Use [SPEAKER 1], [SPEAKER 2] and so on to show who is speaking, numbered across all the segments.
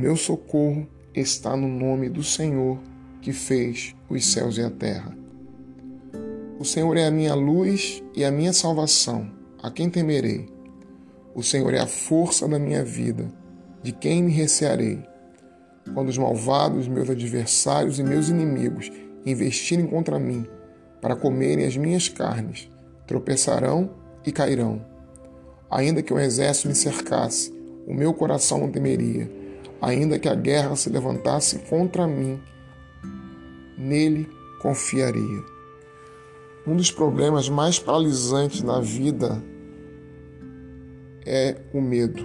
[SPEAKER 1] meu socorro está no nome do Senhor que fez os céus e a terra. O Senhor é a minha luz e a minha salvação. A quem temerei? O Senhor é a força da minha vida. De quem me recearei? Quando os malvados, meus adversários e meus inimigos investirem contra mim para comerem as minhas carnes, tropeçarão e cairão. Ainda que o exército me cercasse, o meu coração não temeria. Ainda que a guerra se levantasse contra mim, nele confiaria. Um dos problemas mais paralisantes na vida é o medo.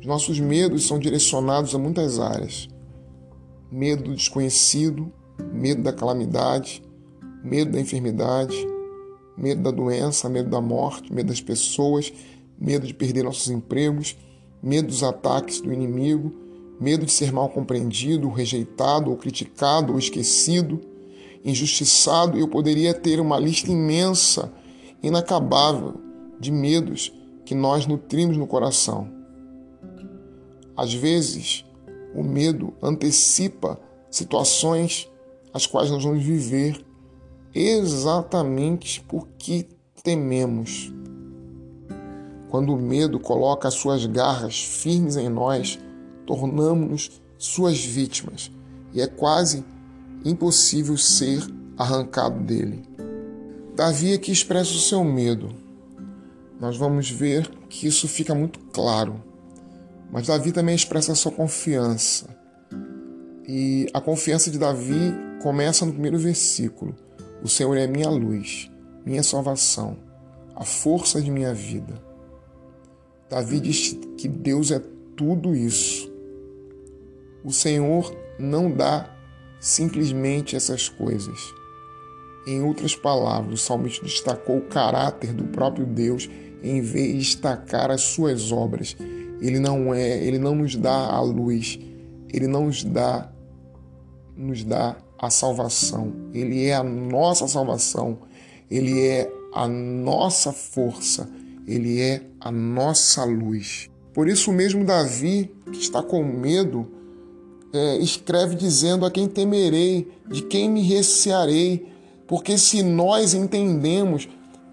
[SPEAKER 1] Os nossos medos são direcionados a muitas áreas: medo do desconhecido, medo da calamidade, medo da enfermidade, medo da doença, medo da morte, medo das pessoas, medo de perder nossos empregos, medo dos ataques do inimigo, medo de ser mal compreendido, rejeitado ou criticado ou esquecido, injustiçado. Eu poderia ter uma lista imensa, inacabável de medos que nós nutrimos no coração. Às vezes, o medo antecipa situações as quais nós vamos viver exatamente porque tememos. Quando o medo coloca as suas garras firmes em nós, tornamos-nos suas vítimas e é quase impossível ser arrancado dele. Davi aqui expressa o seu medo. Nós vamos ver que isso fica muito claro. Mas Davi também expressa a sua confiança. E a confiança de Davi começa no primeiro versículo. O Senhor é minha luz, minha salvação, a força de minha vida. Davi diz que Deus é tudo isso. O Senhor não dá simplesmente essas coisas. Em outras palavras, o salmista destacou o caráter do próprio Deus em vez de destacar as suas obras. Ele não é, ele não nos dá a luz, ele não nos dá nos dá a salvação. Ele é a nossa salvação. Ele é a nossa força. Ele é a nossa luz. Por isso mesmo Davi, que está com medo, é, escreve dizendo: A quem temerei, de quem me recearei. Porque se nós entendemos,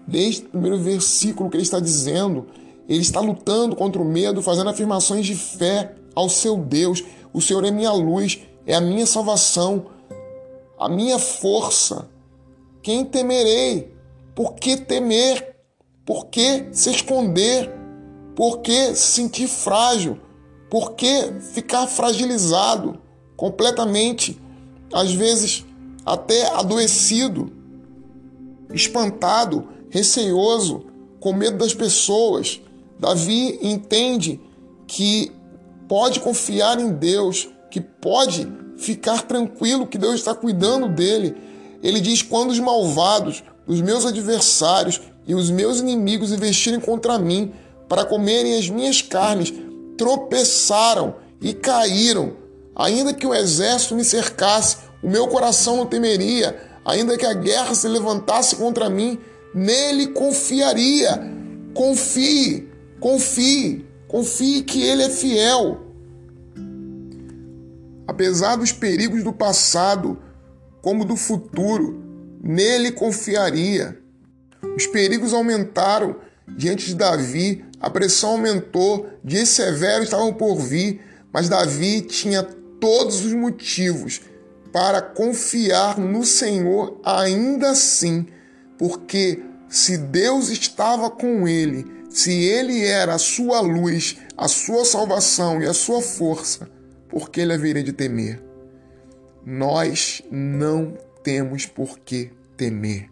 [SPEAKER 1] desde o primeiro versículo que ele está dizendo, ele está lutando contra o medo, fazendo afirmações de fé ao seu Deus. O Senhor é minha luz, é a minha salvação a minha força. Quem temerei? Por que temer? Por que se esconder? Por que se sentir frágil? Por que ficar fragilizado completamente? Às vezes até adoecido, espantado, receioso, com medo das pessoas. Davi entende que pode confiar em Deus, que pode ficar tranquilo que Deus está cuidando dele. Ele diz: quando os malvados, os meus adversários e os meus inimigos investirem contra mim para comerem as minhas carnes, tropeçaram e caíram. Ainda que o exército me cercasse, o meu coração não temeria. Ainda que a guerra se levantasse contra mim, nele confiaria. Confie, confie, confie que ele é fiel. Apesar dos perigos do passado, como do futuro, nele confiaria. Os perigos aumentaram diante de Davi, a pressão aumentou, dias severos estavam por vir, mas Davi tinha todos os motivos para confiar no Senhor ainda assim, porque se Deus estava com ele, se ele era a sua luz, a sua salvação e a sua força, por que ele haveria de temer? Nós não temos por que temer.